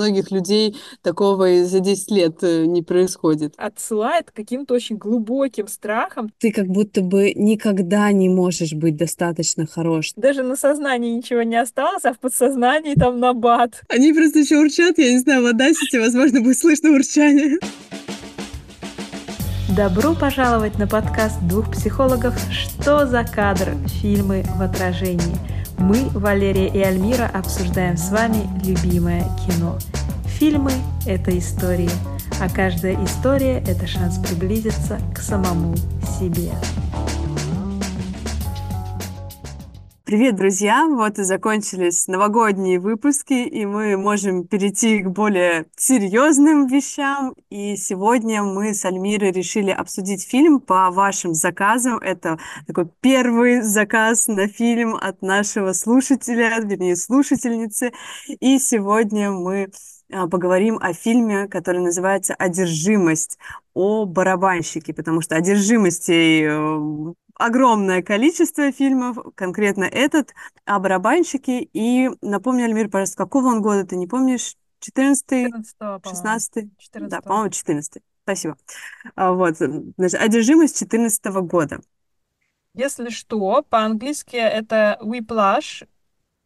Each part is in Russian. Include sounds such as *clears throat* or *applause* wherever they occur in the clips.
многих людей такого и за 10 лет э, не происходит. Отсылает каким-то очень глубоким страхом. Ты как будто бы никогда не можешь быть достаточно хорош. Даже на сознании ничего не осталось, а в подсознании там набат. Они просто еще урчат, я не знаю, в Одассите, возможно, будет слышно урчание. Добро пожаловать на подкаст двух психологов «Что за кадр? Фильмы в отражении». Мы, Валерия и Альмира, обсуждаем с вами любимое кино. Фильмы – это истории, а каждая история – это шанс приблизиться к самому себе. Привет, друзья! Вот и закончились новогодние выпуски, и мы можем перейти к более серьезным вещам. И сегодня мы с Альмирой решили обсудить фильм по вашим заказам. Это такой первый заказ на фильм от нашего слушателя, вернее, слушательницы. И сегодня мы поговорим о фильме, который называется «Одержимость», о барабанщике, потому что одержимостей э, огромное количество фильмов, конкретно этот, о барабанщике. И напомни, Альмир, пожалуйста, какого он года, ты не помнишь? 14 16 Да, по-моему, 14 Спасибо. А, вот, значит, одержимость 14 года. Если что, по-английски это Whiplash,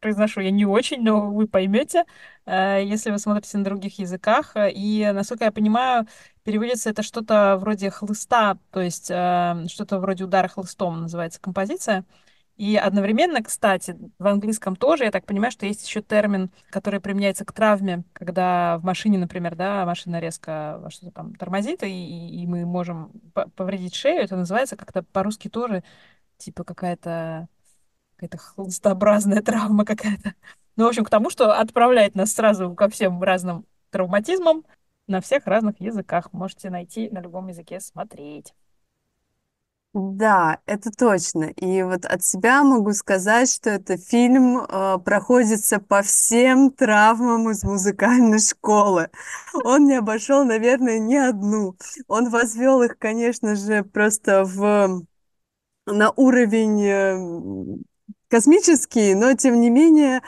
произношу я не очень, но вы поймете, э, если вы смотрите на других языках. И, насколько я понимаю, переводится это что-то вроде хлыста, то есть э, что-то вроде удара хлыстом называется композиция. И одновременно, кстати, в английском тоже, я так понимаю, что есть еще термин, который применяется к травме, когда в машине, например, да, машина резко что-то там тормозит, и, и мы можем повредить шею, это называется как-то по-русски тоже, типа какая-то какая-то хлыстообразная травма какая-то. Ну, в общем, к тому, что отправляет нас сразу ко всем разным травматизмам на всех разных языках. Можете найти на любом языке смотреть. Да, это точно. И вот от себя могу сказать, что этот фильм э, проходится по всем травмам из музыкальной школы. Он не обошел, наверное, ни одну. Он возвел их, конечно же, просто в на уровень э, космический, но тем не менее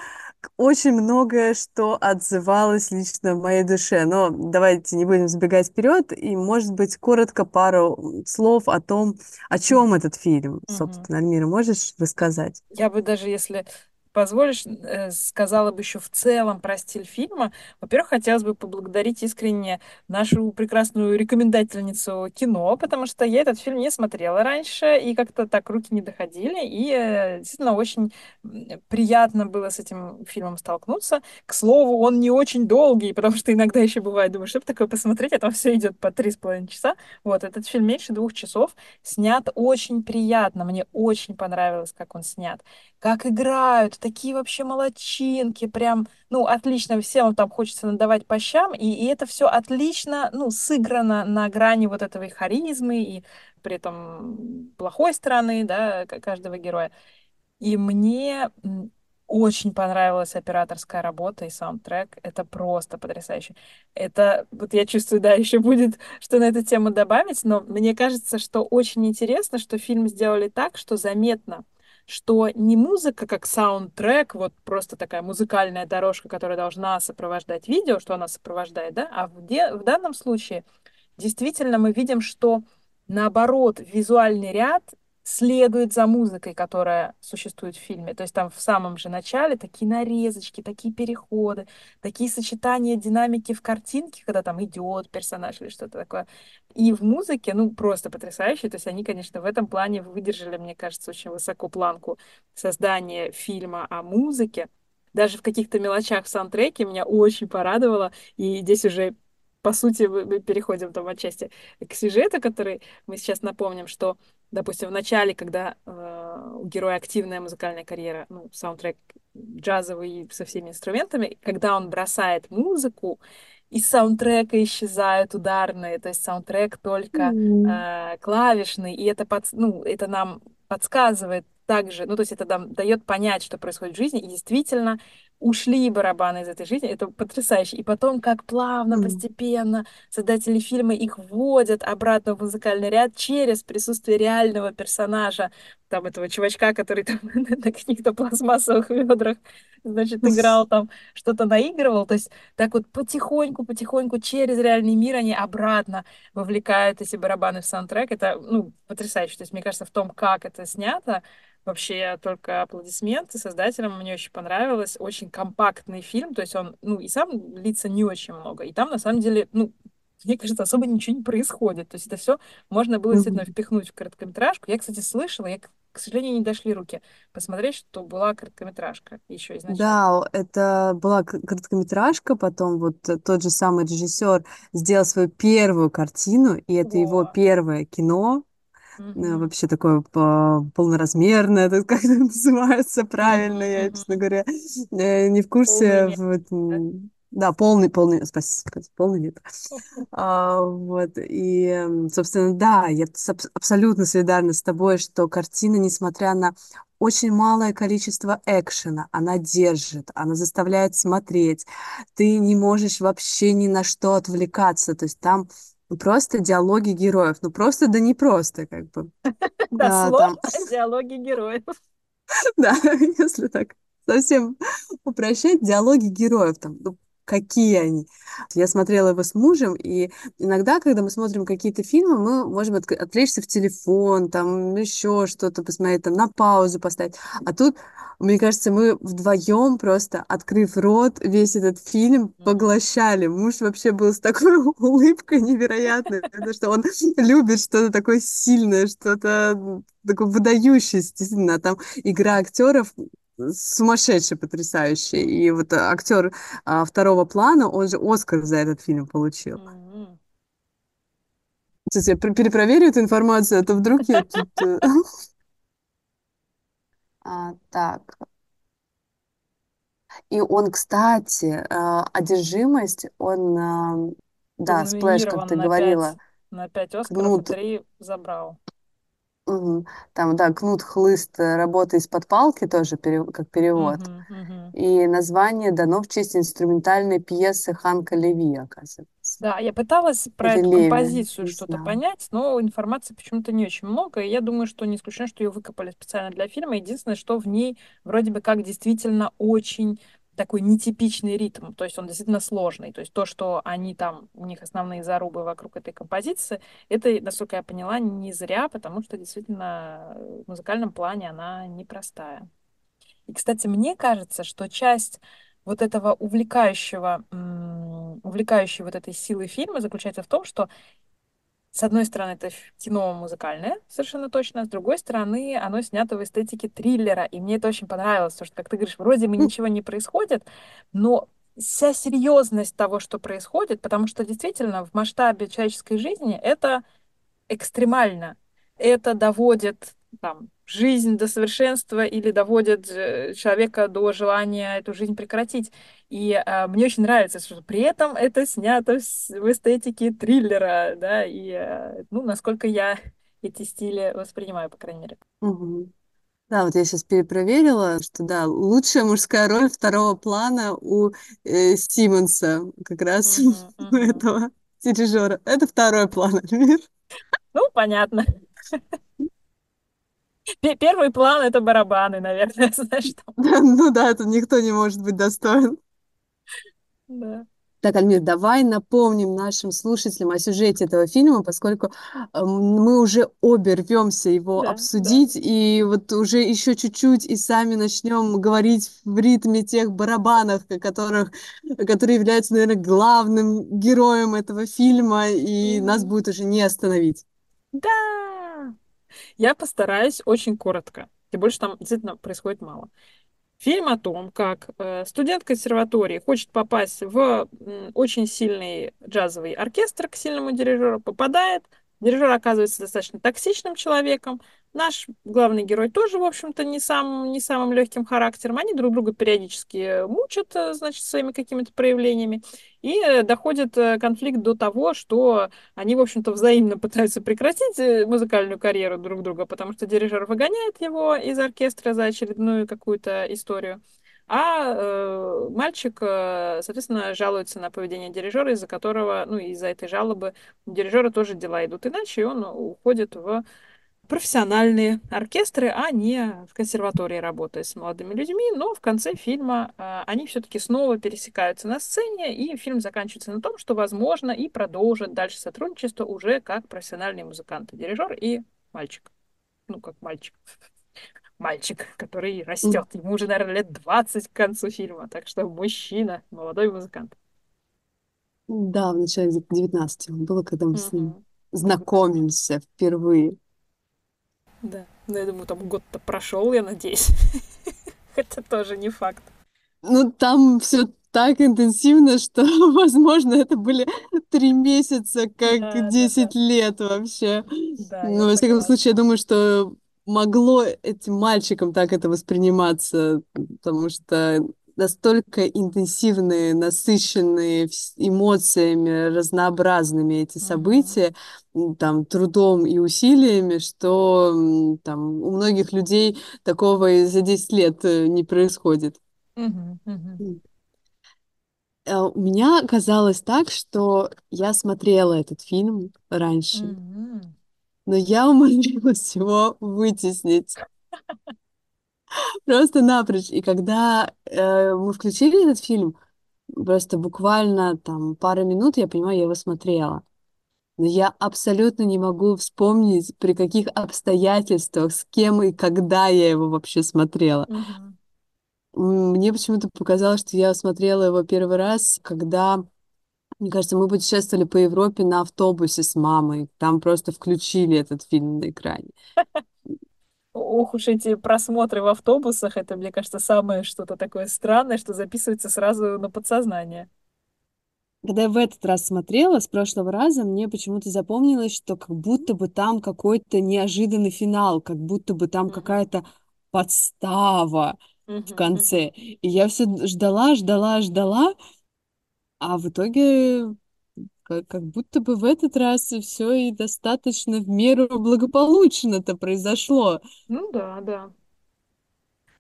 очень многое, что отзывалось лично в моей душе. Но давайте не будем забегать вперед, и, может быть, коротко пару слов о том, о чем этот фильм, собственно, Альмира, можешь рассказать? Я бы даже, если позволишь, э, сказала бы еще в целом про стиль фильма. Во-первых, хотелось бы поблагодарить искренне нашу прекрасную рекомендательницу кино, потому что я этот фильм не смотрела раньше, и как-то так руки не доходили, и э, действительно очень приятно было с этим фильмом столкнуться. К слову, он не очень долгий, потому что иногда еще бывает, думаю, чтобы такое посмотреть, а там все идет по три с половиной часа. Вот, этот фильм меньше двух часов, снят очень приятно, мне очень понравилось, как он снят. Как играют, такие вообще молочинки, прям, ну, отлично, всем там хочется надавать по щам, и, и это все отлично, ну, сыграно на грани вот этого и харизмы, и при этом плохой стороны, да, каждого героя. И мне очень понравилась операторская работа и саундтрек. Это просто потрясающе. Это, вот я чувствую, да, *laughs* еще будет что на эту тему добавить, но мне кажется, что очень интересно, что фильм сделали так, что заметно, что не музыка как саундтрек, вот просто такая музыкальная дорожка, которая должна сопровождать видео, что она сопровождает, да, а в, де- в данном случае действительно мы видим, что наоборот визуальный ряд следует за музыкой, которая существует в фильме. То есть там в самом же начале такие нарезочки, такие переходы, такие сочетания динамики в картинке, когда там идет персонаж или что-то такое. И в музыке, ну, просто потрясающе. То есть они, конечно, в этом плане выдержали, мне кажется, очень высоко планку создания фильма о музыке. Даже в каких-то мелочах в саундтреке меня очень порадовало. И здесь уже по сути, мы переходим там отчасти к сюжету, который мы сейчас напомним, что допустим, в начале, когда э, у героя активная музыкальная карьера, ну, саундтрек джазовый со всеми инструментами, когда он бросает музыку, из саундтрека исчезают ударные, то есть саундтрек только mm-hmm. э, клавишный, и это, под, ну, это нам подсказывает также, ну, то есть это дает понять, что происходит в жизни, и действительно ушли барабаны из этой жизни, это потрясающе. И потом, как плавно, постепенно создатели фильма их вводят обратно в музыкальный ряд через присутствие реального персонажа, там этого чувачка, который там *laughs* на каких-то пластмассовых ведрах, значит, играл там, что-то наигрывал. То есть так вот потихоньку, потихоньку через реальный мир они обратно вовлекают эти барабаны в саундтрек. Это, ну, потрясающе. То есть, мне кажется, в том, как это снято, Вообще только аплодисменты создателям, мне очень понравилось. Очень компактный фильм, то есть он, ну, и сам длится не очень много. И там, на самом деле, ну, мне кажется, особо ничего не происходит. То есть это все можно было действительно впихнуть в короткометражку. Я, кстати, слышала, я, к сожалению, не дошли руки посмотреть, что была короткометражка еще изначально. Да, это была короткометражка, потом вот тот же самый режиссер сделал свою первую картину, и это его Во. первое кино, Мгм. вообще такое по- полноразмерное, это как *laughs* это называется правильно, Мгм. я, честно говоря, э, не в Полный курсе. метр. в да? Да, полный, полный, спасибо, полный метр. *laughs* А, вот, и, м, собственно, да, я абсолютно солидарна с тобой, что картина, несмотря на очень малое количество экшена, она держит, она заставляет смотреть. Ты не можешь вообще ни на что отвлекаться. То есть там просто диалоги героев. Ну, просто, да не просто, как бы. *laughs* А, Дословно там диалоги героев. *laughs* Да, *laughs* если так совсем упрощать, диалоги героев там, ну, какие они. Я смотрела его с мужем, и иногда, когда мы смотрим какие-то фильмы, мы можем отк- отвлечься в телефон, там еще что-то посмотреть, там на паузу поставить. А тут, мне кажется, мы вдвоем просто, открыв рот, весь этот фильм поглощали. Муж вообще был с такой *laughs* улыбкой невероятной, потому что он любит что-то такое сильное, что-то такое выдающееся, действительно. Там игра актеров сумасшедшая, потрясающая. И вот а, актер а, второго плана, он же Оскар за этот фильм получил. Мгм. Сейчас я пер- перепроверю эту информацию, а то вдруг я *laughs* тут... э, А, так. И он, кстати, а, одержимость, он, а, да, Whiplash, как ты говорила, на пять Оскаров и кнут, три забрал. Мгм, там, да, кнут, хлыст, э, работа из-под палки тоже, пере- как перевод. Мгм, мгм. И название дано в честь инструментальной пьесы Ханка Леви, оказывается. Да, я пыталась про Или эту Леви, композицию что-то знаю. понять, но информации почему-то не очень много, и я думаю, что не исключено, что ее выкопали специально для фильма. Единственное, что в ней вроде бы как действительно очень такой нетипичный ритм, то есть он действительно сложный. То есть то, что они там, у них основные зарубы вокруг этой композиции, это, насколько я поняла, не зря, потому что действительно э, в музыкальном плане она непростая. И, кстати, мне кажется, что часть вот этого увлекающего, увлекающей вот этой силы фильма заключается в том, что, с одной стороны, это кино музыкальное, совершенно точно, с другой стороны, оно снято в эстетике триллера, и мне это очень понравилось, потому что, как ты говоришь, вроде бы ничего не происходит, но вся серьезность того, что происходит, потому что действительно в масштабе человеческой жизни это экстремально. Это доводит там, жизнь до совершенства или доводит э, человека до желания эту жизнь прекратить. И а, мне очень нравится, что при этом это снято в, эстетике триллера, да, и, э, ну, насколько я *laughs* эти стили воспринимаю, по крайней мере. Мгм. Да, вот я сейчас перепроверила, что да, лучшая мужская роль второго плана у э, Симмонса, как раз *laughs* у мгм. этого *laughs* дирижера. Это второй план, Альмир. Ну, понятно. Пе- Первый план — это барабаны, наверное, *laughs* знаешь, там. Да, *laughs* Ну да, тут никто не может быть достоин. Да, Так, Альмир, давай напомним нашим слушателям о сюжете этого фильма, поскольку э, мы уже обе рвемся его да, да. обсудить, и вот уже еще чуть-чуть и сами начнем говорить в ритме тех барабанов, которых, которые являются, наверное, главным героем этого фильма, и нас Мгм. будет уже не остановить. Да! Я постараюсь очень коротко. Тем больше там действительно происходит мало. Фильм о том, как э, студент консерватории хочет попасть в очень сильный джазовый оркестр к сильному дирижеру, попадает. Дирижер оказывается достаточно токсичным человеком. Наш главный герой тоже, в общем-то, не, сам, не самым легким характером. Они друг друга периодически мучат, э, значит, своими какими-то проявлениями. И э, доходит э, конфликт до того, что они, в общем-то, взаимно *laughs* пытаются прекратить э, музыкальную карьеру друг друга, потому что дирижер выгоняет его из оркестра за очередную какую-то историю. А э, мальчик, э, соответственно, жалуется на поведение дирижера, из-за которого, ну, из-за этой жалобы дирижера тоже дела идут иначе, и он уходит в профессиональные оркестры, а не в консерватории работая с молодыми людьми. Но в конце фильма э, они все-таки снова пересекаются на сцене, и фильм заканчивается на том, что, возможно, и продолжит дальше сотрудничество уже как профессиональные музыканты, дирижер и мальчик. Ну, как мальчик. Мальчик, который растет. Ему уже, наверное, лет 20 к концу фильма. Так что мужчина, молодой музыкант. Да, в начале 19 было, когда мы с ним знакомимся впервые. Да. Ну, я думаю, там год-то прошел, я надеюсь. *laughs* Хотя тоже не факт. Ну, там все так интенсивно, что, *laughs* возможно, это были три месяца, как Да, да, да. 10 лет вообще. Да, Ну, во всяком случае, я думаю, что могло этим мальчикам так это восприниматься, потому что настолько интенсивные, насыщенные эмоциями, разнообразными эти события, там, трудом и усилиями, что там у многих людей такого и за 10 лет э, не происходит. Э, У меня казалось так, что я смотрела этот фильм раньше, но я умудрилась его вытеснить *laughs* просто напрочь. И когда э, мы включили этот фильм, просто буквально там пара минут, я понимаю, я его смотрела. Но я абсолютно не могу вспомнить, при каких обстоятельствах, с кем и когда я его вообще смотрела. М, Мне почему-то показалось, что я смотрела его первый раз, когда Мне кажется, мы путешествовали по Европе на автобусе с мамой. Там просто включили этот фильм на экране. Ох уж эти просмотры в автобусах, это, мне кажется, самое что-то такое странное, что записывается сразу на подсознание. Когда я в этот раз смотрела, с прошлого раза, мне почему-то запомнилось, что как будто бы там какой-то неожиданный финал, как будто бы там Мгм. какая-то подстава в Мгм. конце. И я все ждала, ждала, ждала, а в итоге как, как будто бы в этот раз все и достаточно в меру благополучно-то произошло. Ну да, да.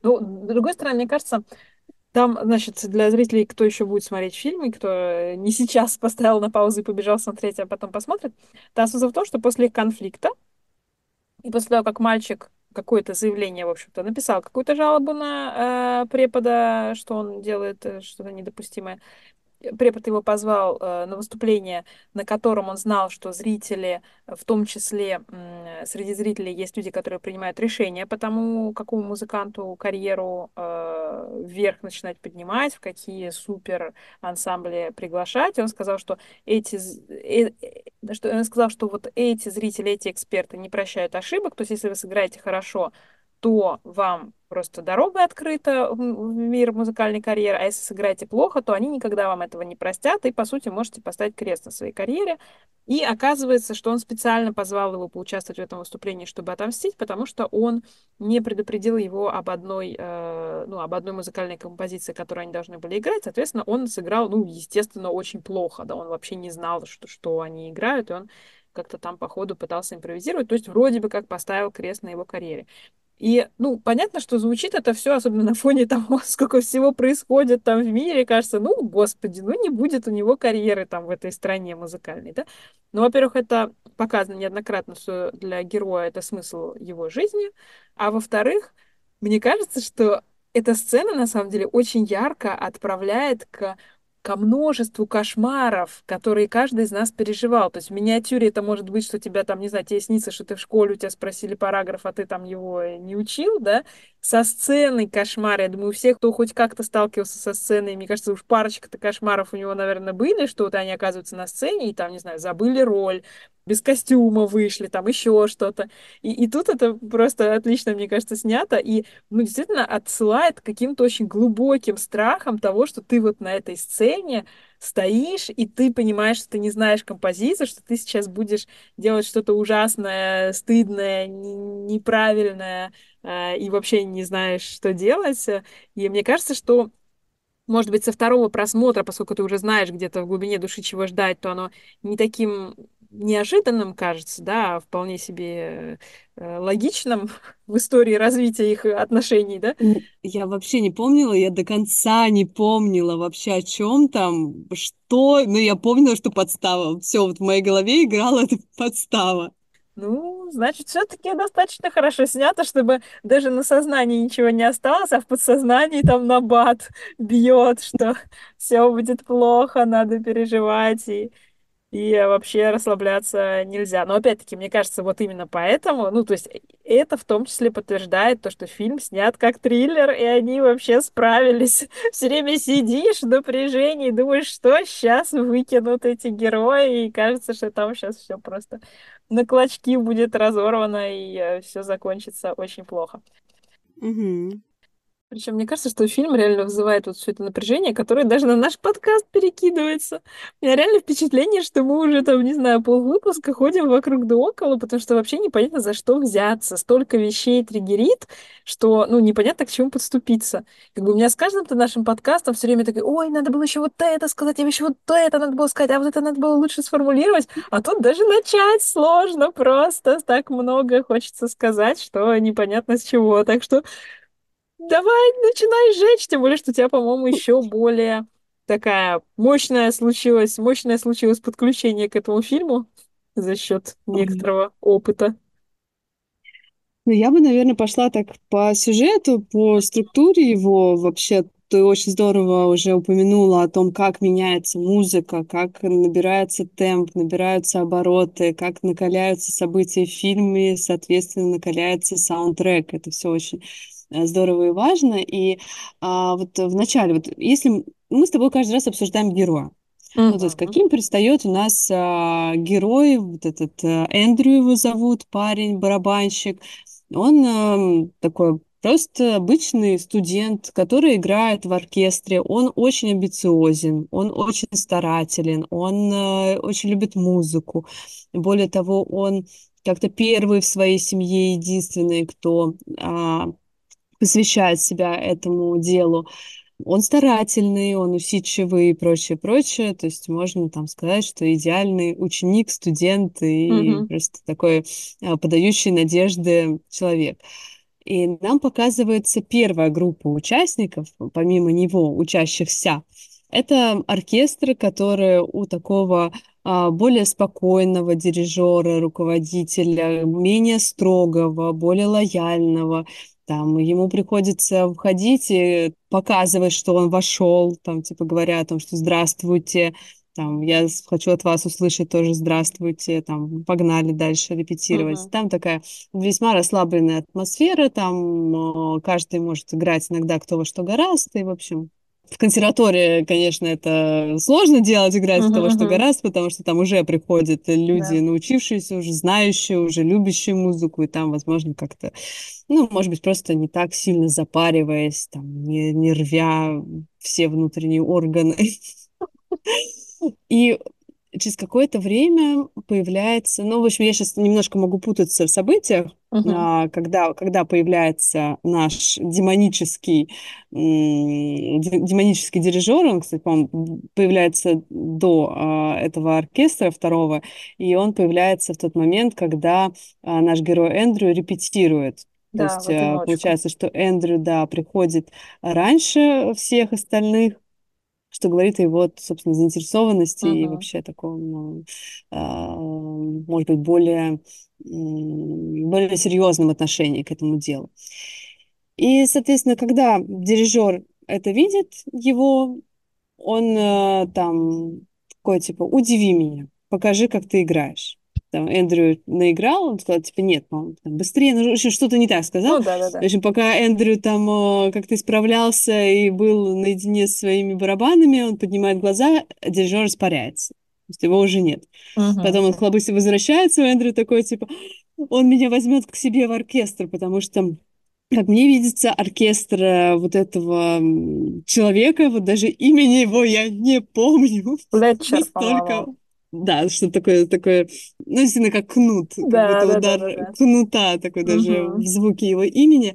Ну, с другой стороны, мне кажется, там, значит, для зрителей, кто еще будет смотреть фильмы, кто э, не сейчас *laughs* поставил на паузу и побежал смотреть, а потом посмотрит, там смысл в том, что после конфликта и после того, как мальчик какое-то заявление, в общем-то, написал какую-то жалобу на э, препода, что он делает э, что-то недопустимое, препод его позвал э, на выступление, на котором он знал, что зрители, в том числе м, среди зрителей есть люди, которые принимают решения по тому, какому музыканту карьеру э, вверх начинать поднимать, в какие супер ансамбли приглашать. И он сказал, что эти, э, э, что он сказал, что вот эти зрители, эти эксперты не прощают ошибок. То есть, если вы сыграете хорошо, то вам просто дорога открыта в мир музыкальной карьеры, а если сыграете плохо, то они никогда вам этого не простят, и, по сути, можете поставить крест на своей карьере. И оказывается, что он специально позвал его поучаствовать в этом выступлении, чтобы отомстить, потому что он не предупредил его об одной, э, ну, об одной музыкальной композиции, которую они должны были играть. Соответственно, он сыграл, ну, естественно, очень плохо, да, он вообще не знал, что, что они играют, и он как-то там по ходу пытался импровизировать, то есть вроде бы как поставил крест на его карьере. И, ну, понятно, что звучит это все, особенно на фоне *laughs* того, сколько всего происходит там в мире, кажется, ну, господи, ну, не будет у него карьеры там в этой стране музыкальной, да? Ну, во-первых, это показано неоднократно, что для героя это смысл его жизни, а во-вторых, мне кажется, что эта сцена, на самом деле, очень ярко отправляет к ко множеству кошмаров, которые каждый из нас переживал. То есть в миниатюре это может быть, что тебя там, не знаю, тебе снится, что ты в школе, у тебя спросили параграф, а ты там его не учил, да? Со сценой кошмар. Я думаю, у всех, кто хоть как-то сталкивался со сценой, мне кажется, уж парочка-то кошмаров у него, наверное, были, что вот они оказываются на сцене и там, не знаю, забыли роль, без костюма вышли, там еще что-то. И, и тут это просто отлично, мне кажется, снято. И ну, действительно отсылает к каким-то очень глубоким страхам того, что ты вот на этой сцене стоишь, и ты понимаешь, что ты не знаешь композицию, что ты сейчас будешь делать что-то ужасное, стыдное, неправильное, э, и вообще не знаешь, что делать. И мне кажется, что может быть, со второго просмотра, поскольку ты уже знаешь где-то в глубине души, чего ждать, то оно не таким неожиданным кажется, да, а вполне себе э, логичным *laughs* в истории развития их отношений, да. Я вообще не помнила, я до конца не помнила вообще о чем там, что, но я помнила, что подстава. Все, вот в моей голове играла *laughs* эта подстава. Ну, значит, все-таки достаточно хорошо снято, чтобы даже на сознании ничего не осталось, а в подсознании там набат бьет, что *laughs* все будет плохо, надо переживать и И вообще расслабляться нельзя. Но опять-таки, мне кажется, вот именно поэтому, ну, то есть э, это в том числе подтверждает то, что фильм снят как триллер, и они вообще справились. *laughs* Все время сидишь в напряжении, думаешь, что сейчас выкинут эти герои, и кажется, что там сейчас все просто на клочки будет разорвано, и все закончится очень плохо. Мгм. Причем мне кажется, что фильм реально вызывает вот все это напряжение, которое даже на наш подкаст перекидывается. У меня реально впечатление, что мы уже там, не знаю, полвыпуска ходим вокруг да около, потому что вообще непонятно, за что взяться. Столько вещей триггерит, что, ну, непонятно, к чему подступиться. Как бы у меня с каждым-то нашим подкастом все время такой, ой, надо было еще вот это сказать, а еще вот это надо было сказать, а вот это надо было лучше сформулировать. А тут даже начать сложно просто. Так много хочется сказать, что непонятно с чего. Так что Давай, начинай жечь, тем более, что у тебя, по-моему, еще более такая мощная случилась, мощное случилось подключение к этому фильму за счет некоторого опыта. Ну, я бы, наверное, пошла так по сюжету, по структуре его. Вообще, ты очень здорово уже упомянула о том, как меняется музыка, как набирается темп, набираются обороты, как накаляются события в фильме, соответственно, накаляется саундтрек. Это все очень здорово и важно. И а, вот в начале, вот если мы с тобой каждый раз обсуждаем героя, ну, то есть каким предстает у нас а, герой, вот этот а, Эндрю его зовут, парень, барабанщик. Он ам, такой просто обычный студент, который играет в оркестре. Он очень амбициозен, он очень старателен, он э, очень любит музыку. Более того, он как-то первый в своей семье, единственный, кто а, посвящает себя этому делу. Он старательный, он усидчивый и прочее, прочее. То есть можно там сказать, что идеальный ученик, студент и Мгм. просто такой а, подающий надежды человек. И нам показывается первая группа участников, помимо него, учащихся. Это оркестр, который у такого а, более спокойного дирижера, руководителя, менее строгого, более лояльного. Там ему приходится входить и показывать, что он вошел, там, типа, говоря о том, что «здравствуйте», там, я хочу от вас услышать тоже «здравствуйте», там, погнали дальше репетировать. Мгм. Там такая весьма расслабленная атмосфера, там каждый может играть иногда кто во что гораст, и, в общем, в консерватории, конечно, это сложно делать, играть кто во что Мгм. гораст, потому что там уже приходят люди, Да. научившиеся, уже знающие, уже любящие музыку, и там, возможно, как-то, ну, может быть, просто не так сильно запариваясь, там, не, не рвя все внутренние органы. *laughs* И через какое-то время появляется, ну, в общем, я сейчас немножко могу путаться в событиях, а, когда, когда появляется наш демонический, демонический дирижер, он, кстати, по-моему, появляется до а, этого оркестра второго, и он появляется в тот момент, когда а, наш герой Эндрю репетирует. То Да, в есть получается, что Эндрю, да, приходит раньше всех остальных, что говорит о его, собственно, заинтересованности и Мгм. вообще таком, а, может быть, более, более серьезном отношении к этому делу. И, соответственно, когда дирижер это видит, его, он э, там такой, типа, удиви меня, покажи, как ты играешь. Там Эндрю наиграл, он сказал, типа, нет, по-моему, там, быстрее, ну, в общем, что-то не так сказал. Ну В да-да-да. общем, пока Эндрю там э, как-то исправлялся и был наедине со своими барабанами, он поднимает глаза, а дирижер испаряется. То есть его уже нет. Мгм. Потом он хлобысь возвращается, у Эндрю такой, типа, он меня возьмет к себе в оркестр, потому что как мне видится, оркестр э, вот этого человека, вот даже имени его я не помню. Флетчер, *laughs* Настолько... Да, что такое, такое, ну, действительно, как кнут, как будто удар Да-да-да-да-да. кнута такой даже в Мгм. звуке его имени.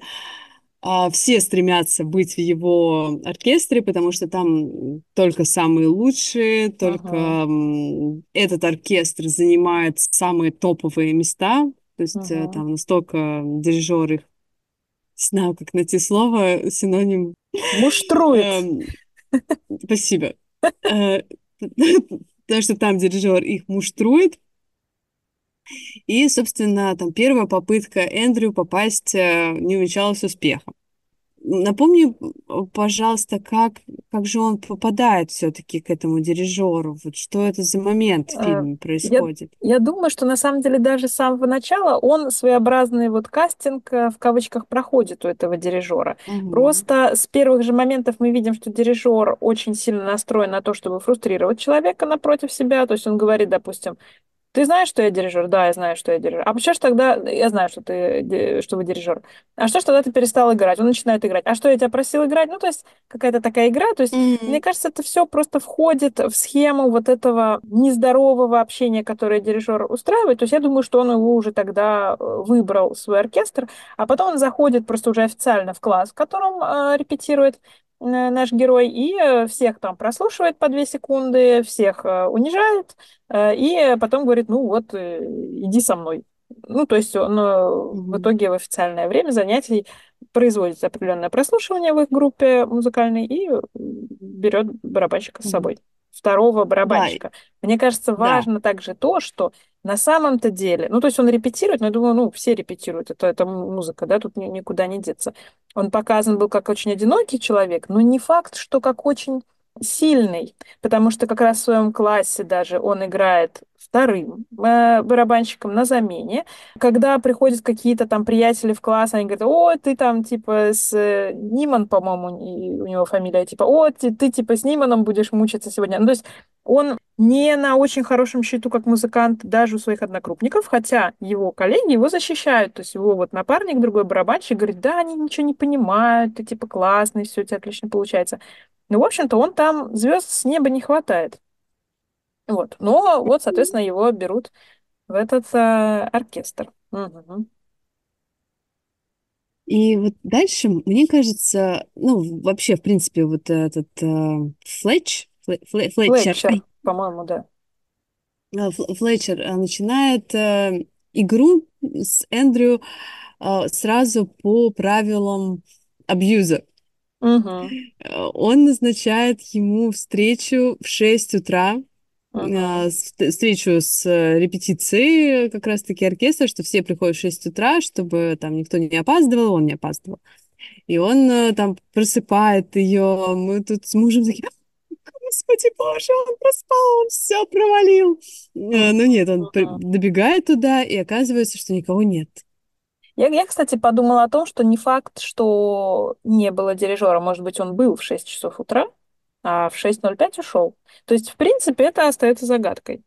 а, все стремятся быть в его оркестре, потому что там только самые лучшие, только м, этот оркестр занимает самые топовые места. То есть э, Мгм. там настолько дирижер их, знаю, как найти слово, синоним. Муштрует. Эм, Спасибо. *laughs* *laughs* Потому что там дирижер их муштрует. И, собственно, там первая попытка Эндрю попасть э, не увенчалась успехом. Напомни, пожалуйста, как, как же он попадает все-таки к этому дирижеру? Вот что это за момент в Э, фильме Я, происходит? я думаю, что на самом деле даже с самого начала он своеобразный вот кастинг э, в кавычках проходит у этого дирижера. Мгм. Просто с первых же моментов мы видим, что дирижер очень сильно настроен на то, чтобы фрустрировать человека напротив себя. То есть он говорит, допустим, ты знаешь, что я дирижер? Да, я знаю, что я дирижер. А почему ж тогда... Я знаю, что ты, ди- что вы дирижер. А что ж тогда ты перестал играть? Он начинает играть. А что я тебя просил играть? Ну, то есть какая-то такая игра. То есть, мне Мгм. кажется, это все просто входит в схему вот этого нездорового общения, которое дирижер устраивает. То есть я думаю, что он его уже тогда э, выбрал свой оркестр, а потом он заходит просто уже официально в класс, в котором э, репетирует наш герой, и э, всех там прослушивает по две секунды, всех э, унижает, Э, И потом говорит, ну вот, э, иди со мной. Ну, то есть он э, в итоге в официальное время занятий производит определенное прослушивание в их группе музыкальной и э, берет барабанщика с собой. Второго Да, барабанщика. Мне кажется, да. важно также то, что на самом-то деле, ну, то есть он репетирует, но я думаю, ну, все репетируют, это, это музыка, да, тут ни- никуда не деться. Он показан был как очень одинокий человек, но не факт, что как очень сильный. Потому что как раз в своем классе даже он играет вторым э, барабанщиком на замене. Когда приходят какие-то там приятели в класс, они говорят, о, ты там типа с э, Ниман, по-моему, у него фамилия, типа, о, ты, ты типа с Ниманом будешь мучиться сегодня. Ну, то есть он не на очень хорошем счету как музыкант даже у своих однокрупников, хотя его коллеги его защищают. То есть его вот напарник, другой барабанщик, говорит, да, они ничего не понимают, ты типа классный, все у тебя отлично получается. Ну, в общем-то, он там звезд с неба не хватает. Вот. Но вот, соответственно, его берут в этот э, оркестр. Мгм. И вот дальше, мне кажется, ну, вообще, в принципе, вот этот э, Флетч, Фле- Фле- Флетчер, Флетчер, по-моему, да. А, Фл- Флетчер э, начинает э, игру с Эндрю э, сразу по правилам абьюза. Э, Он назначает ему встречу в 6 утра, э, с- встречу с э, репетицией как раз-таки оркестра, что все приходят в 6 утра, чтобы там никто не опаздывал, он не опаздывал. И он э, там просыпает ее, мы тут с мужем такие, Господи боже, он проспал, он все провалил. Э, Но нет, он добегает туда, и оказывается, что никого нет. Я, я, кстати, подумала о том, что не факт, что не было дирижера. Может быть, он был в 6 часов утра, а в шесть ноль пять ушел. То есть, в принципе, это остается загадкой.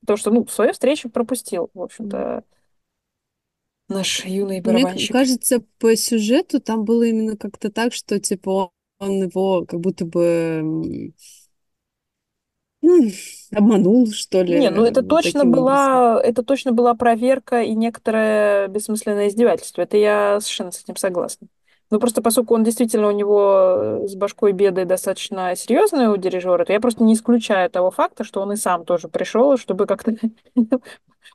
Потому что, ну, свою встречу пропустил, в общем-то, наш юный Мне барабанщик. кажется, по сюжету там было именно как-то так, что типа он его как будто бы ну, *laughs* обманул, что Не, ну ли, это точно образом. была, это точно была проверка и некоторое бессмысленное издевательство. Это я совершенно с этим согласна. Ну просто поскольку он действительно у него с башкой беды достаточно серьезные у дирижера, то я просто не исключаю того факта, что он и сам тоже пришел, чтобы как-то... *laughs*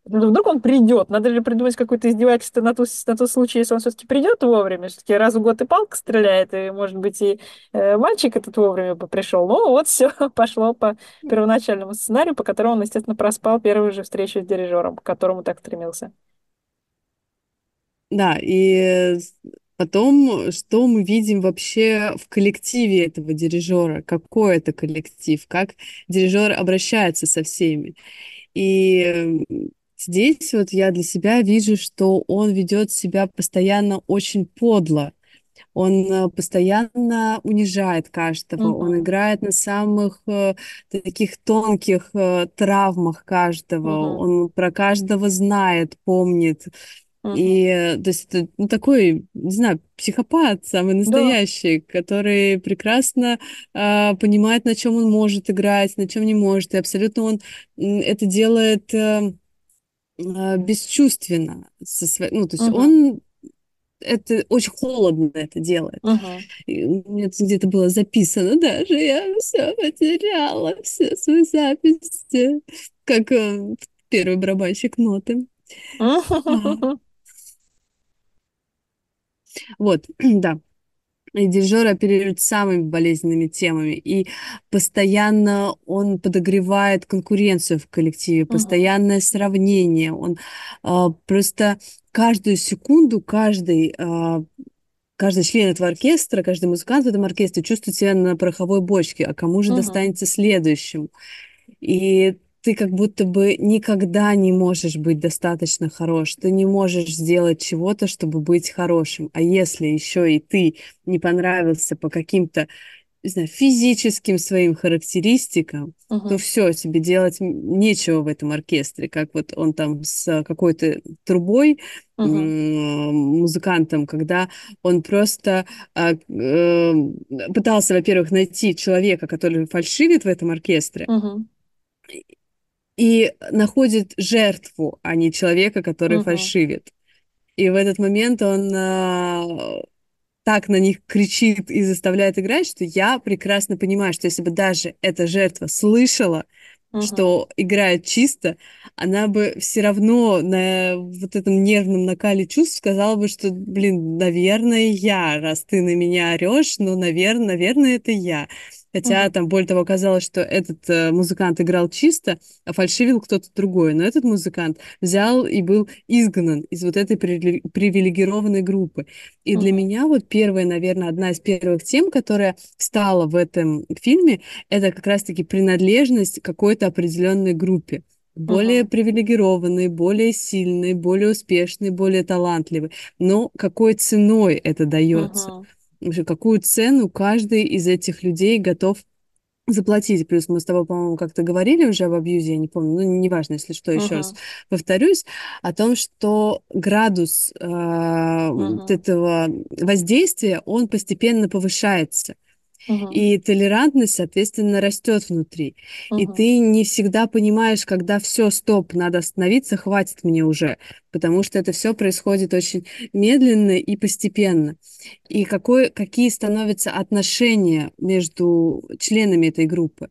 Ну, Вдруг он придет, надо же придумать какое-то издевательство на, ту, на тот случай, если он все-таки придет вовремя. Все-таки раз в год и палка стреляет, и, может быть, и э, мальчик этот вовремя бы пришел. Ну, вот все *laughs* пошло по первоначальному сценарию, по которому он, естественно, проспал первую же встречу с дирижером, к которому так стремился. Да, и потом, что мы видим вообще в коллективе этого дирижера, какой это коллектив, как дирижер обращается со всеми. И здесь вот я для себя вижу, что он ведет себя постоянно очень подло. Он э, постоянно унижает каждого, он Мгм. играет на самых э, таких тонких э, травмах каждого, Мгм. он про каждого знает, помнит. И, э, то есть, это ну, такой, не знаю, психопат самый Да. настоящий, который прекрасно а, понимает, на чем он может играть, на чем не может. И абсолютно он это делает э, а, бесчувственно. Со сво- Ну, то есть Мгм. он это очень холодно это делает. Мгм. И у меня тут где-то было записано даже, я все потеряла, все свои записи, как э, первый барабанщик ноты. *laughs* А, Вот, *clears throat* да. И дирижер оперирует самыми болезненными темами, и постоянно он подогревает конкуренцию в коллективе, постоянное сравнение. Он а, просто каждую секунду, каждый, а, каждый член этого оркестра, каждый музыкант в этом оркестре чувствует себя на пороховой бочке, а кому же Мгм. достанется следующему? И ты как будто бы никогда не можешь быть достаточно хорош. Ты не можешь сделать чего-то, чтобы быть хорошим. А если еще и ты не понравился по каким-то, не знаю, физическим своим характеристикам, то Мгм. все, тебе делать нечего в этом оркестре. Как вот он там с какой-то трубой, м, музыкантом, когда он просто э, пытался, во-первых, найти человека, который фальшивит в этом оркестре, Мгм. И находит жертву, а не человека, который Мгм. фальшивит. И в этот момент он а, так на них кричит и заставляет играть, что я прекрасно понимаю, что если бы даже эта жертва слышала, Мгм. что играет чисто, она бы все равно на вот этом нервном накале чувств сказала бы, что, блин, наверное, я, раз ты на меня орешь, ну, наверное, наверное, это я. Хотя Мгм. там, более того, оказалось, что этот э, музыкант играл чисто, а фальшивил кто-то другой. Но этот музыкант взял и был изгнан из вот этой привиле- привилегированной группы. И для Мгм. меня вот первая, наверное, одна из первых тем, которая стала в этом фильме, это как раз-таки принадлежность к какой-то определенной группе. Более Мгм. привилегированной, более сильной, более успешной, более талантливой. Но какой ценой это дается? Мгм. Вообще, Какую цену каждый из этих людей готов заплатить. Плюс мы с тобой, по-моему, как-то говорили уже об абьюзе, я не помню, ну, неважно, если что, еще раз Мгм. повторюсь, о том, что градус э, вот Мгм. этого воздействия, он постепенно повышается. И толерантность, соответственно, растет внутри. И Мгм. ты не всегда понимаешь, когда все, стоп, надо остановиться, хватит мне уже, потому что это все происходит очень медленно и постепенно. И какой, какие становятся отношения между членами этой группы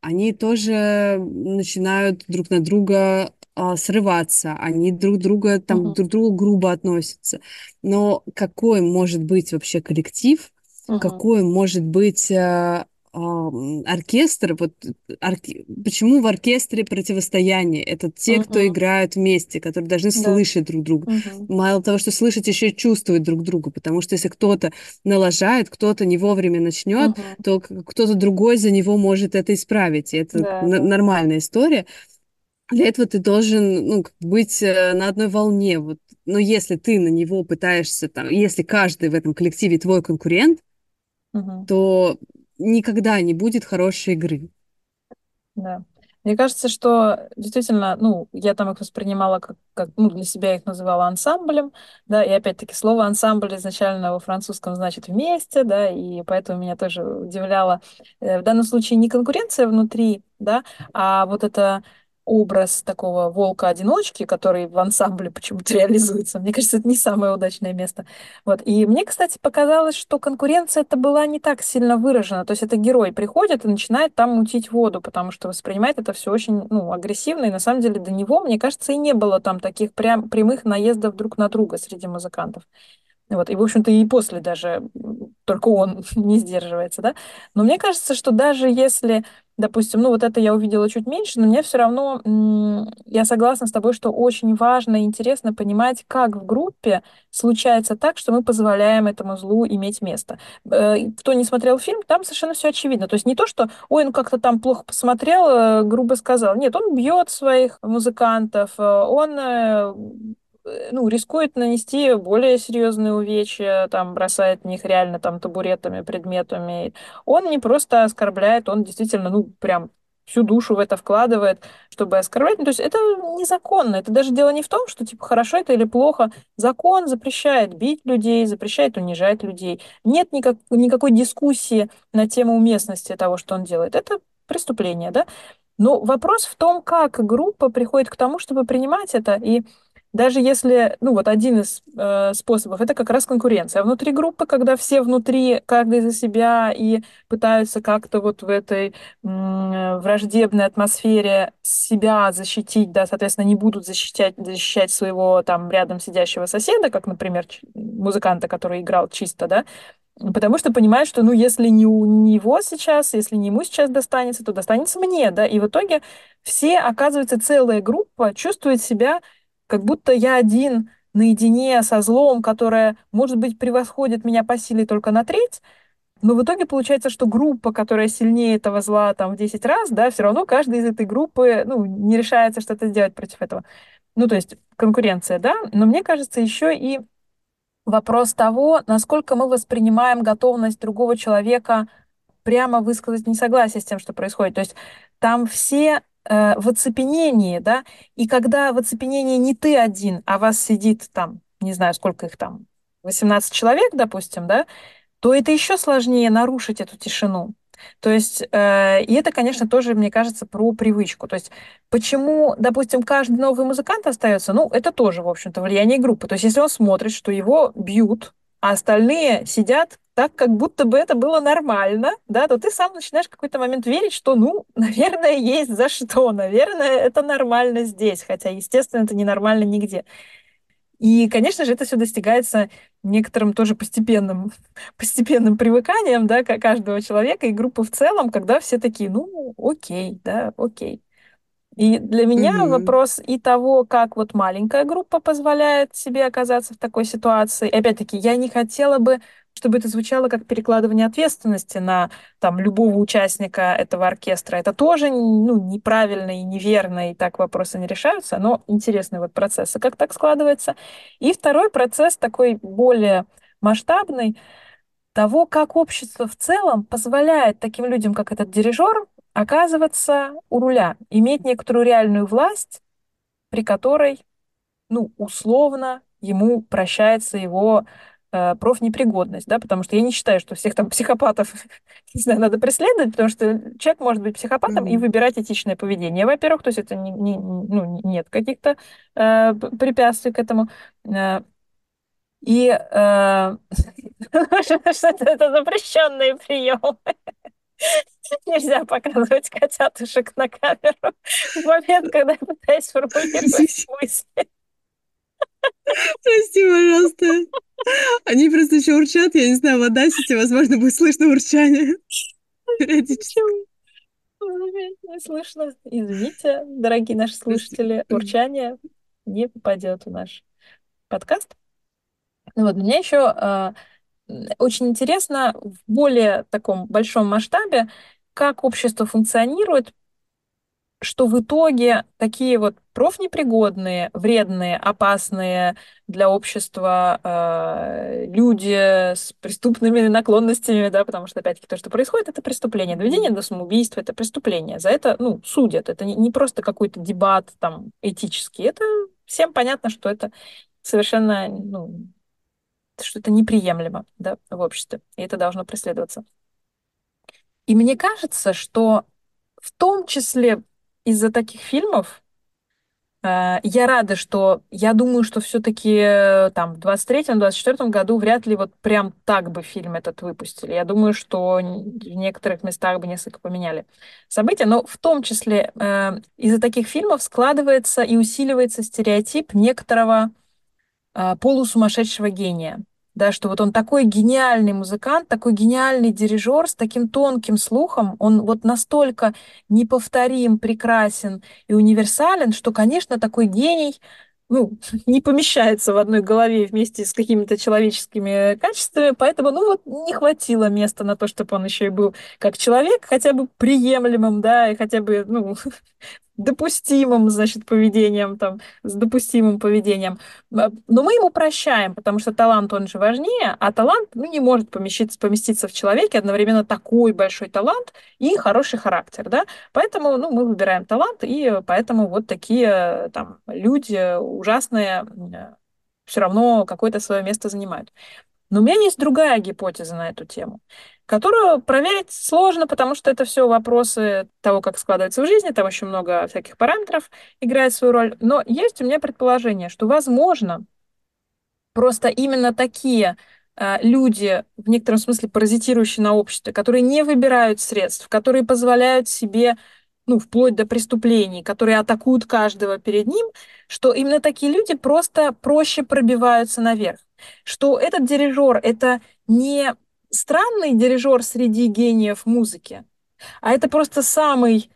они тоже начинают друг на друга а, срываться, они друг друга там Мгм. друг к другу грубо относятся. Но какой может быть вообще коллектив, Мгм. какой может быть м, оркестр, вот орке- почему в оркестре противостояние? Это те, кто Мгм. играют вместе, которые должны Да. слышать друг друга. Мгм. Мало того, что слышать, еще и чувствовать друг друга, потому что если кто-то налажает, кто-то не вовремя начнет, Мгм. то кто-то другой за него может это исправить. И это Да, да. нормальная история. Для этого ты должен, ну, быть э, на одной волне. Вот. Но если ты на него пытаешься, там, если каждый в этом коллективе твой конкурент, Мгм. то никогда не будет хорошей игры. Да. Мне кажется, что действительно, ну, я там их воспринимала как, как, ну, для себя их называла ансамблем, да, и опять-таки слово ансамбль изначально во французском значит вместе, да, и поэтому меня тоже удивляло э, в данном случае не конкуренция внутри, да, а вот это образ такого волка-одиночки, который в ансамбле почему-то реализуется. Мне кажется, это не самое удачное место. Вот. И мне, кстати, показалось, что конкуренция это была не так сильно выражена. То есть это герой приходит и начинает там мутить воду, потому что воспринимает это все очень ну, агрессивно. И на самом деле до него, мне кажется, и не было там таких прям прямых наездов друг на друга среди музыкантов. Вот, и, в общем-то, и после даже только он *laughs* не сдерживается, да. Но мне кажется, что даже если, допустим, ну вот это я увидела чуть меньше, но мне все равно, я согласна с тобой, что очень важно и интересно понимать, как в группе случается так, что мы позволяем этому злу иметь место. Э, Кто не смотрел фильм, там совершенно все очевидно. То есть не то, что, ой, он как-то там плохо посмотрел, э, грубо сказал. Нет, он бьет своих музыкантов, э, он ну, рискует нанести более серьезные увечья, там, бросает в них реально там табуретами, предметами. Он не просто оскорбляет, он действительно, ну, прям всю душу в это вкладывает, чтобы оскорблять. Ну, то есть это незаконно. Это даже дело не в том, что, типа, хорошо это или плохо. Закон запрещает бить людей, запрещает унижать людей. Нет никак, никакой дискуссии на тему уместности того, что он делает. Это преступление, да? Но вопрос в том, как группа приходит к тому, чтобы принимать это и даже если, ну вот один из э, способов, это как раз конкуренция. Внутри группы, когда все внутри, каждый за себя и пытаются как-то вот в этой м, враждебной атмосфере себя защитить, да, соответственно, не будут защищать, защищать своего там рядом сидящего соседа, как, например, музыканта, который играл чисто, да, Потому что понимают, что, ну, если не у него сейчас, если не ему сейчас достанется, то достанется мне, да, и в итоге все, оказывается, целая группа чувствует себя, как будто я один наедине со злом, которое, может быть, превосходит меня по силе только на треть, но в итоге получается, что группа, которая сильнее этого зла там в 10 раз, да, все равно каждый из этой группы, ну, не решается что-то сделать против этого. Ну, то есть конкуренция, да, но мне кажется, еще и вопрос того, насколько мы воспринимаем готовность другого человека прямо высказать несогласие с тем, что происходит. То есть там все э, в оцепенении, да, и когда в оцепенении не ты один, а вас сидит там, не знаю, сколько их там, 18 человек, допустим, да, то это еще сложнее нарушить эту тишину. То есть, э, и это, конечно, тоже, мне кажется, про привычку. То есть, почему, допустим, каждый новый музыкант остается, ну, это тоже, в общем-то, влияние группы. То есть, если он смотрит, что его бьют, а остальные сидят так, как будто бы это было нормально, да, то ты сам начинаешь в какой-то момент верить, что, ну, *laughs* наверное, есть за что, наверное, это нормально здесь, хотя, естественно, это ненормально нигде. И, конечно же, это все достигается некоторым тоже постепенным, *laughs* постепенным привыканием, да, каждого человека и группы в целом, когда все такие, ну, окей, да, окей. И для меня Мгм. вопрос и того, как вот маленькая группа позволяет себе оказаться в такой ситуации. И опять-таки, я не хотела бы, чтобы это звучало как перекладывание ответственности на там, любого участника этого оркестра. Это тоже ну, неправильно и неверно, и так вопросы не решаются, но интересный вот процесс. Как так складывается. И второй процесс, такой более масштабный, того, как общество в целом позволяет таким людям, как этот дирижер, оказываться у руля, иметь некоторую реальную власть, при которой, ну, условно, ему прощается его профнепригодность, да, потому что я не считаю, что всех там психопатов, *laughs* не знаю, надо преследовать, потому что человек может быть психопатом и Мгм. выбирать этичное поведение, во-первых, то есть это не, не- ну, нет каких-то э, препятствий к этому. Э, и э, *laughs* что это запрещенные приемы. *laughs* Нельзя показывать котятушек на камеру в момент, когда я пытаюсь формулировать мысли. Прости, пожалуйста. Они просто еще урчат, я не знаю, в Audacity, возможно, будет слышно урчание периодически. Слышно. Извините, дорогие наши слушатели, урчание не попадет в наш подкаст. Ну вот, мне еще а, м, очень интересно в более таком большом масштабе, как общество функционирует что в итоге такие вот профнепригодные, вредные, опасные для общества э, люди с преступными наклонностями, да, потому что, опять-таки, то, что происходит, это преступление. Доведение до самоубийства— это преступление. За это, ну, судят. Это не, не просто какой-то дебат там этический. Это всем понятно, что это совершенно, ну, что это неприемлемо, да, в обществе. И это должно преследоваться. И мне кажется, что в том числе из-за таких фильмов э, я рада, что я думаю, что все-таки там в двадцать третьем, двадцать четвертом году вряд ли вот прям так бы фильм этот выпустили. Я думаю, что в некоторых местах бы несколько поменяли события, но в том числе э, из-за таких фильмов складывается и усиливается стереотип некоторого а, полусумасшедшего гения. Да, что вот он такой гениальный музыкант, такой гениальный дирижер с таким тонким слухом, он вот настолько неповторим, прекрасен и универсален, что, конечно, такой гений ну, *laughs* не помещается в одной голове вместе с какими-то человеческими качествами, поэтому, ну, вот не хватило места на то, чтобы он еще и был как человек, хотя бы приемлемым, да, и хотя бы, ну, *laughs* допустимым, значит, поведением, там, с допустимым поведением. А, Но мы ему прощаем, потому что талант, он же важнее, а талант, ну, не может поместиться, поместиться в человеке одновременно такой большой талант и хороший характер, да. Поэтому, ну, мы выбираем талант, и поэтому вот такие там люди ужасные все равно какое-то свое место занимают. Но у меня есть другая гипотеза на эту тему. Которую проверить сложно, потому что это все вопросы того, как складывается в жизни, там очень много всяких параметров играет свою роль. Но есть у меня предположение, что, возможно, просто именно такие э, люди, в некотором смысле паразитирующие на обществе, которые не выбирают средств, которые позволяют себе ну, вплоть до преступлений, которые атакуют каждого перед ним, что именно такие люди просто проще пробиваются наверх. Что этот дирижер — это не странный дирижер среди гениев музыки, а это просто самый,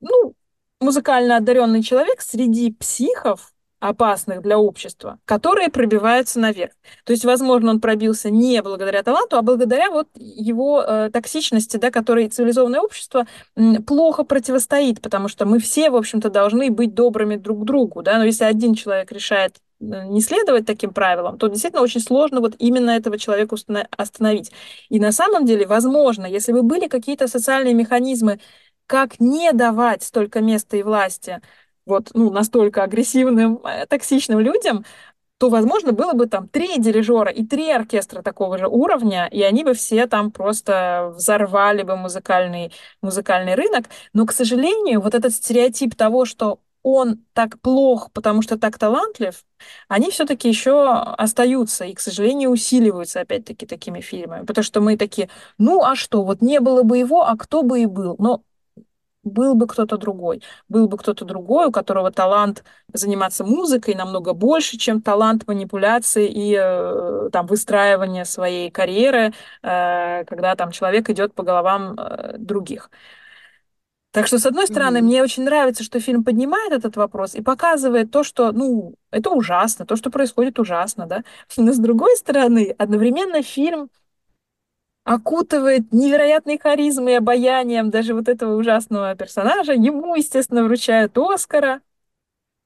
ну, музыкально одаренный человек среди психов, опасных для общества, которые пробиваются наверх. То есть, возможно, он пробился не благодаря таланту, а благодаря вот его э, токсичности, да, которой цивилизованное общество э, плохо противостоит, потому что мы все, в общем-то, должны быть добрыми друг к другу, да, но если один человек решает не следовать таким правилам, то действительно очень сложно вот именно этого человека остановить. И на самом деле, возможно, если бы были какие-то социальные механизмы, как не давать столько места и власти вот, ну, настолько агрессивным, э, токсичным людям, то, возможно, было бы там три дирижера и три оркестра такого же уровня, и они бы все там просто взорвали бы музыкальный, музыкальный рынок. Но, к сожалению, вот этот стереотип того, что он так плох, потому что так талантлив, они все-таки еще остаются и, к сожалению, усиливаются опять-таки такими фильмами. Потому что мы такие, ну а что, вот не было бы его, а кто бы и был. Но был бы кто-то другой. Был бы кто-то другой, у которого талант заниматься музыкой намного больше, чем талант манипуляции и э, там выстраивания своей карьеры, э, когда там человек идет по головам э, других. Так что, с одной стороны, mm-hmm. мне очень нравится, что фильм поднимает этот вопрос и показывает то, что, ну, это ужасно, то, что происходит ужасно, да. Но с другой стороны, одновременно фильм окутывает невероятной харизмой и обаянием даже вот этого ужасного персонажа. Ему, естественно, вручают Оскара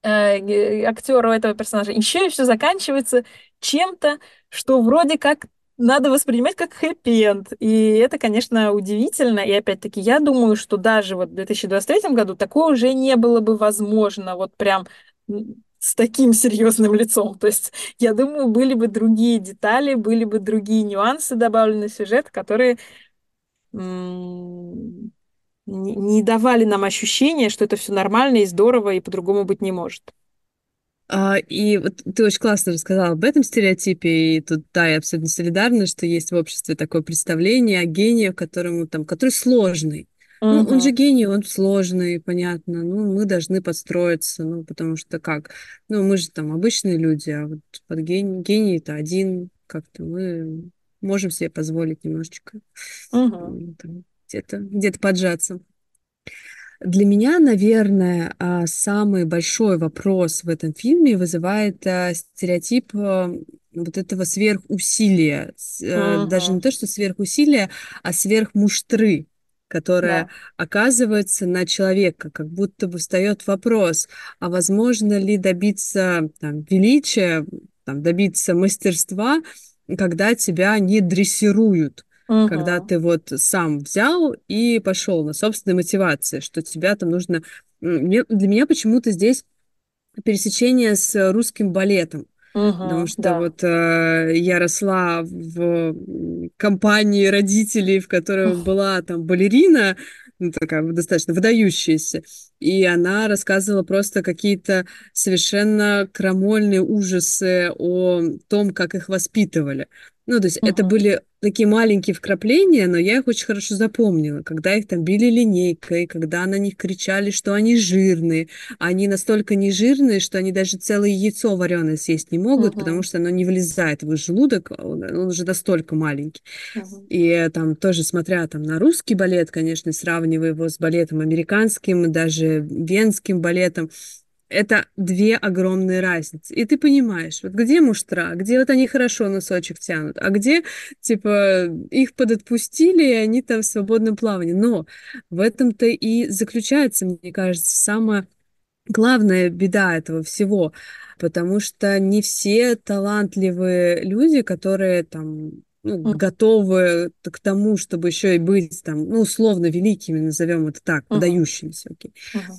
э, актеру этого персонажа. Еще и все заканчивается чем-то, что вроде как надо воспринимать как хэппи-энд. И это, конечно, удивительно. И опять-таки, я думаю, что даже вот в 2023 году такое уже не было бы возможно. Вот прям с таким серьезным лицом. То есть, я думаю, были бы другие детали, были бы другие нюансы добавлены в сюжет, которые не давали нам ощущения, что это все нормально и здорово, и по-другому быть не может. А, и вот ты очень классно рассказала об этом стереотипе, и тут, да, я абсолютно солидарна, что есть в обществе такое представление о гении, которому там, который сложный. Ну, он же гений, он сложный, понятно. Ну, мы должны подстроиться, ну, потому что как? Ну, мы же там обычные люди, а вот под гений, гений это один, как-то мы можем себе позволить немножечко угу. где-то где поджаться. Для меня, наверное, а, самый большой вопрос в этом фильме вызывает а, стереотип а, вот этого сверхусилия. Угу. Даже не то, что сверхусилия, а сверхмуштры которая да. оказывается на человека, как будто бы встает вопрос, а возможно ли добиться там, величия, там, добиться мастерства, когда тебя не дрессируют, угу. когда ты вот сам взял и пошел на собственной мотивации, что тебя там нужно... Мне, для меня почему-то здесь пересечение с русским балетом. Угу, Потому что да. вот э, я росла в компании родителей, в которой была там балерина, ну, такая достаточно выдающаяся, и она рассказывала просто какие-то совершенно крамольные ужасы о том, как их воспитывали. Ну, то есть угу. это были такие маленькие вкрапления, но я их очень хорошо запомнила, когда их там били линейкой, когда на них кричали, что они жирные. Они настолько не жирные, что они даже целое яйцо вареное съесть не могут, угу. потому что оно не влезает в их желудок, он, он уже настолько маленький. Угу. И там тоже, смотря там на русский балет, конечно, сравнивая его с балетом американским, даже венским балетом, это две огромные разницы. И ты понимаешь, вот где муштра, где вот они хорошо носочек тянут, а где, типа, их подотпустили, и они там в свободном плавании. Но в этом-то и заключается, мне кажется, самая главная беда этого всего, потому что не все талантливые люди, которые там ну, готовы к тому, чтобы еще и быть там, ну, условно великими, назовем это так, uh-huh. окей. Okay. Uh-huh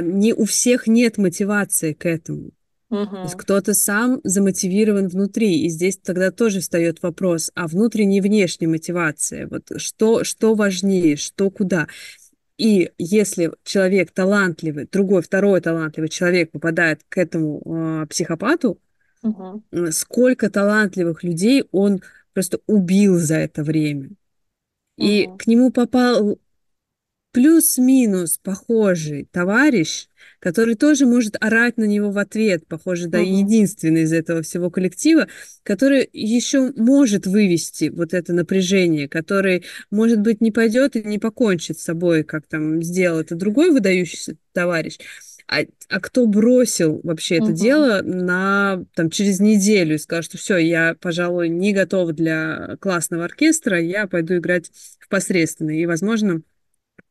не у всех нет мотивации к этому. То есть кто-то сам замотивирован внутри, и здесь тогда тоже встает вопрос, а внутренняя и внешняя мотивация, вот что, что важнее, что куда. И если человек талантливый, другой, второй талантливый человек попадает к этому э, психопату, э, сколько талантливых людей он просто убил за это время. И к нему попал плюс-минус похожий товарищ, который тоже может орать на него в ответ, похоже, да, Мгм. единственный из этого всего коллектива, который еще может вывести вот это напряжение, который, может быть, не пойдет и не покончит с собой, как там сделал это другой выдающийся товарищ, а, а кто бросил вообще это Мгм. дело на, там, через неделю и сказал, что все, я, пожалуй, не готов для классного оркестра, я пойду играть в посредственный. И, возможно,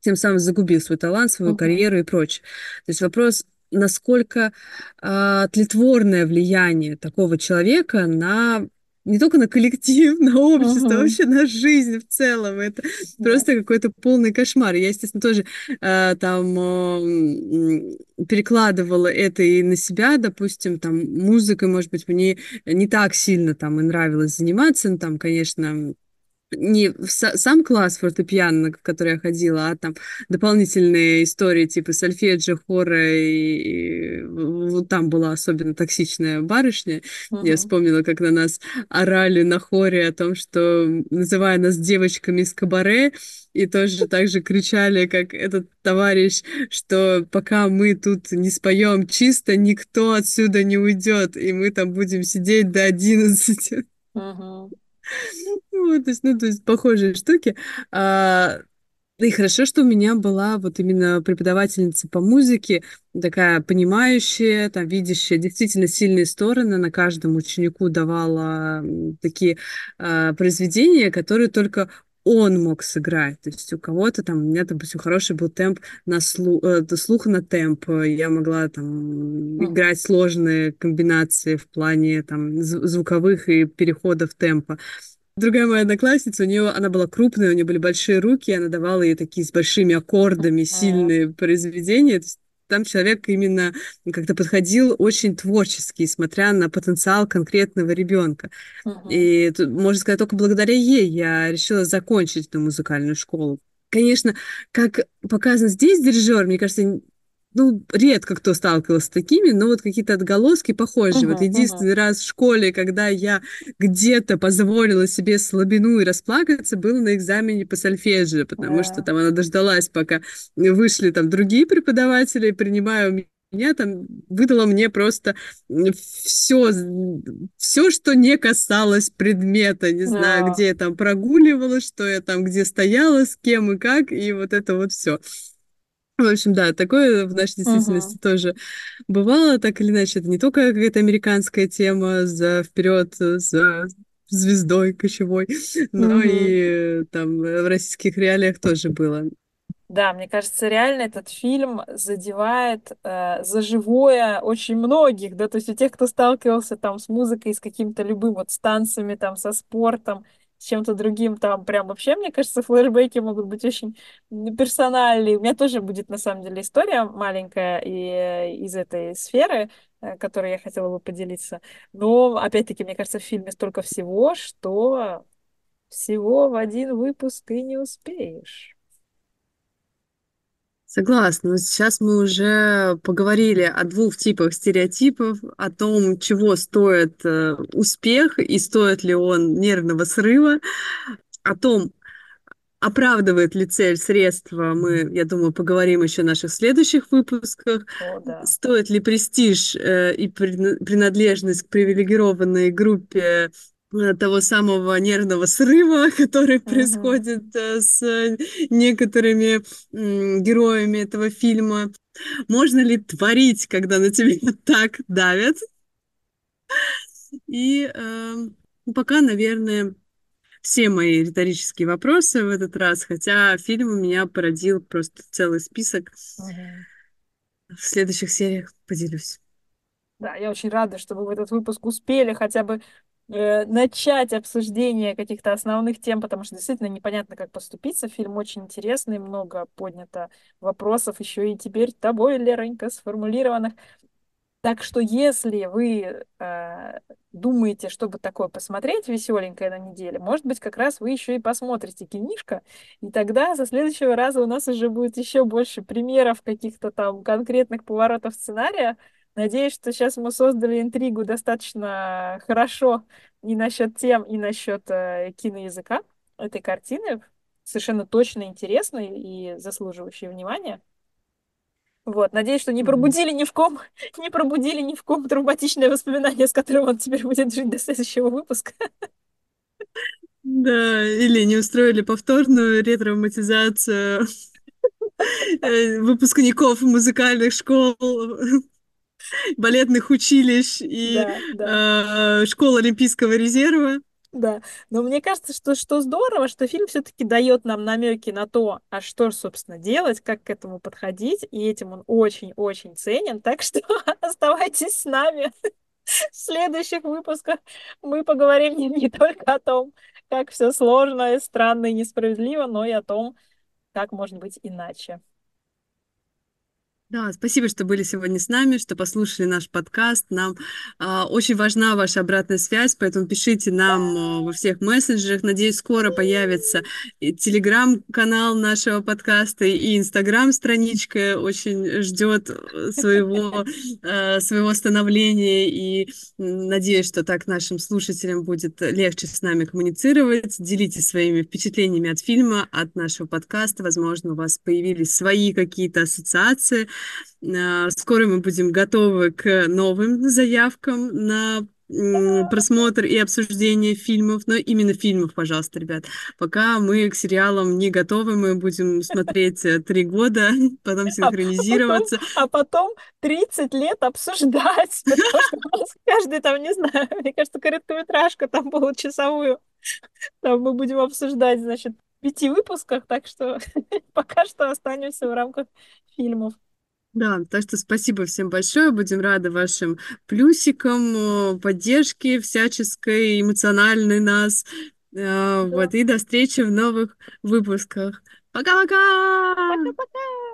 тем самым загубил свой талант, свою Мгм. карьеру и прочее. То есть вопрос, насколько а, тлетворное влияние такого человека на не только на коллектив, *laughs* на общество, а Мгм. вообще на жизнь в целом. Это Да. просто какой-то полный кошмар. Я, естественно, тоже а, там а, м, перекладывала это и на себя, допустим, там музыкой, может быть, мне не так сильно там и нравилось заниматься, ну, там, конечно, не сам класс фортепиано, в который я ходила, а там дополнительные истории типа сольфеджио, хора, и, и вот там была особенно токсичная барышня. Я Мгм. вспомнила, как на нас орали на хоре о том, что называя нас девочками из кабаре, и тоже так же кричали, как этот товарищ, что пока мы тут не споем чисто, никто отсюда не уйдет, и мы там будем сидеть до одиннадцати. Мгм. Вот, то есть, ну, то есть похожие штуки. А, и хорошо, что у меня была вот именно преподавательница по музыке, такая понимающая, там, видящая действительно сильные стороны, на каждому ученику давала такие а, произведения, которые только он мог сыграть. То есть у кого-то там, у меня, допустим, хороший был темп на слух, слух на темп. Я могла там играть сложные комбинации в плане там зв- звуковых и переходов темпа. Другая моя одноклассница, у нее она была крупная, у нее были большие руки, и она давала ей такие с большими аккордами сильные произведения. То есть там человек именно как-то подходил очень творчески, смотря на потенциал конкретного ребенка. Мгм. И тут, можно сказать, только благодаря ей я решила закончить эту музыкальную школу. Конечно, как показано здесь дирижер, мне кажется, ну, редко кто сталкивался с такими, но вот какие-то отголоски похожие. Вот Мгм. Мгм. единственный раз в школе, когда я где-то позволила себе слабину и расплакаться, было на экзамене по сольфеджио, потому что Да. там она дождалась, пока вышли там другие преподаватели, принимая меня там выдала мне просто все, все, что не касалось предмета, не знаю, А. где я там прогуливала, что я там, где стояла, с кем и как, и вот это вот все. В общем, да, такое в нашей действительности Мгм. тоже бывало, так или иначе. Это не только какая-то американская тема за вперед, за звездой кочевой, *laughs* но Мгм. и там в российских реалиях тоже было. Да, мне кажется, реально этот фильм задевает э, за живое очень многих, да, то есть у тех, кто сталкивался там с музыкой, с каким-то любым вот с танцами, там, со спортом, чем-то другим, там прям вообще, мне кажется, флешбеки могут быть очень персональные. У меня тоже будет, на самом деле, история маленькая и, э, из этой сферы, э, которой я хотела бы поделиться. Но, опять-таки, мне кажется, в фильме столько всего, что всего в один выпуск и не успеешь. Согласна. Сейчас мы уже поговорили о двух типах стереотипов, о том, чего стоит э, успех и стоит ли он нервного срыва, о том, оправдывает ли цель средства, мы, я думаю, поговорим еще в наших следующих выпусках. О, да. Стоит ли престиж э, и принадлежность к привилегированной группе того самого нервного срыва, *laughs* который Мгм. происходит э, с некоторыми м, героями этого фильма. Можно ли творить, когда на тебя *laughs* так давят? И э, пока, наверное, все мои риторические вопросы в этот раз, хотя фильм у меня породил просто целый список. В следующих сериях поделюсь. Да, я очень рада, что вы в этот выпуск успели хотя бы э, начать обсуждение каких-то основных тем, потому что действительно непонятно, как поступиться. Фильм очень интересный, много поднято вопросов еще и теперь тобой, Леронька, сформулированных. Так что если вы э, думаете, чтобы такое посмотреть веселенькое на неделе, может быть, как раз вы еще и посмотрите кинишко, и тогда со следующего раза у нас уже будет еще больше примеров каких-то там конкретных поворотов сценария. Надеюсь, что сейчас мы создали интригу достаточно хорошо и насчет тем, и насчет э, киноязыка этой картины. Совершенно точно интересной и заслуживающей внимания. Вот, надеюсь, что не пробудили ни в ком, *laughs* не пробудили ни в ком травматичное воспоминание, с которым он теперь будет жить до следующего выпуска. Да, или не устроили повторную ретравматизацию э, выпускников музыкальных школ, балетных училищ и Да, да, э, школ Олимпийского резерва. да. Но мне кажется, что, что здорово, что фильм все-таки дает нам намеки на то, а что, собственно, делать, как к этому подходить, и этим он очень-очень ценен. Так что *laughs* оставайтесь с нами. В следующих выпусках мы поговорим не, не только о том, как все сложно, и странно и несправедливо, но и о том, как может быть иначе. Да, спасибо, что были сегодня с нами, что послушали наш подкаст. Нам а, очень важна ваша обратная связь, поэтому пишите нам а, во всех мессенджерах. Надеюсь, скоро появится телеграм-канал нашего подкаста и инстаграм-страничка очень ждет э, своего, а, *laughs* своего становления. И надеюсь, что так нашим слушателям будет легче с нами коммуницировать. Делитесь своими впечатлениями от фильма, от нашего подкаста. Возможно, у вас появились свои какие-то ассоциации Скоро мы будем готовы к новым заявкам на просмотр и обсуждение фильмов, но именно фильмов, пожалуйста, ребят. Пока мы к сериалам не готовы, мы будем смотреть э, три года, *laughs* потом А потом, синхронизироваться. а потом 30 лет обсуждать, *laughs* потому что каждый там, не знаю, *laughs* мне кажется, короткометражку там получасовую, там мы будем обсуждать, значит, в пяти выпусках, так что пока что останемся в рамках фильмов. Да, так что спасибо всем большое. Будем рады вашим плюсикам, э, поддержке всяческой, эмоциональной нас. Э, Да. Вот, и до встречи в новых выпусках. Пока-пока! Пока-пока!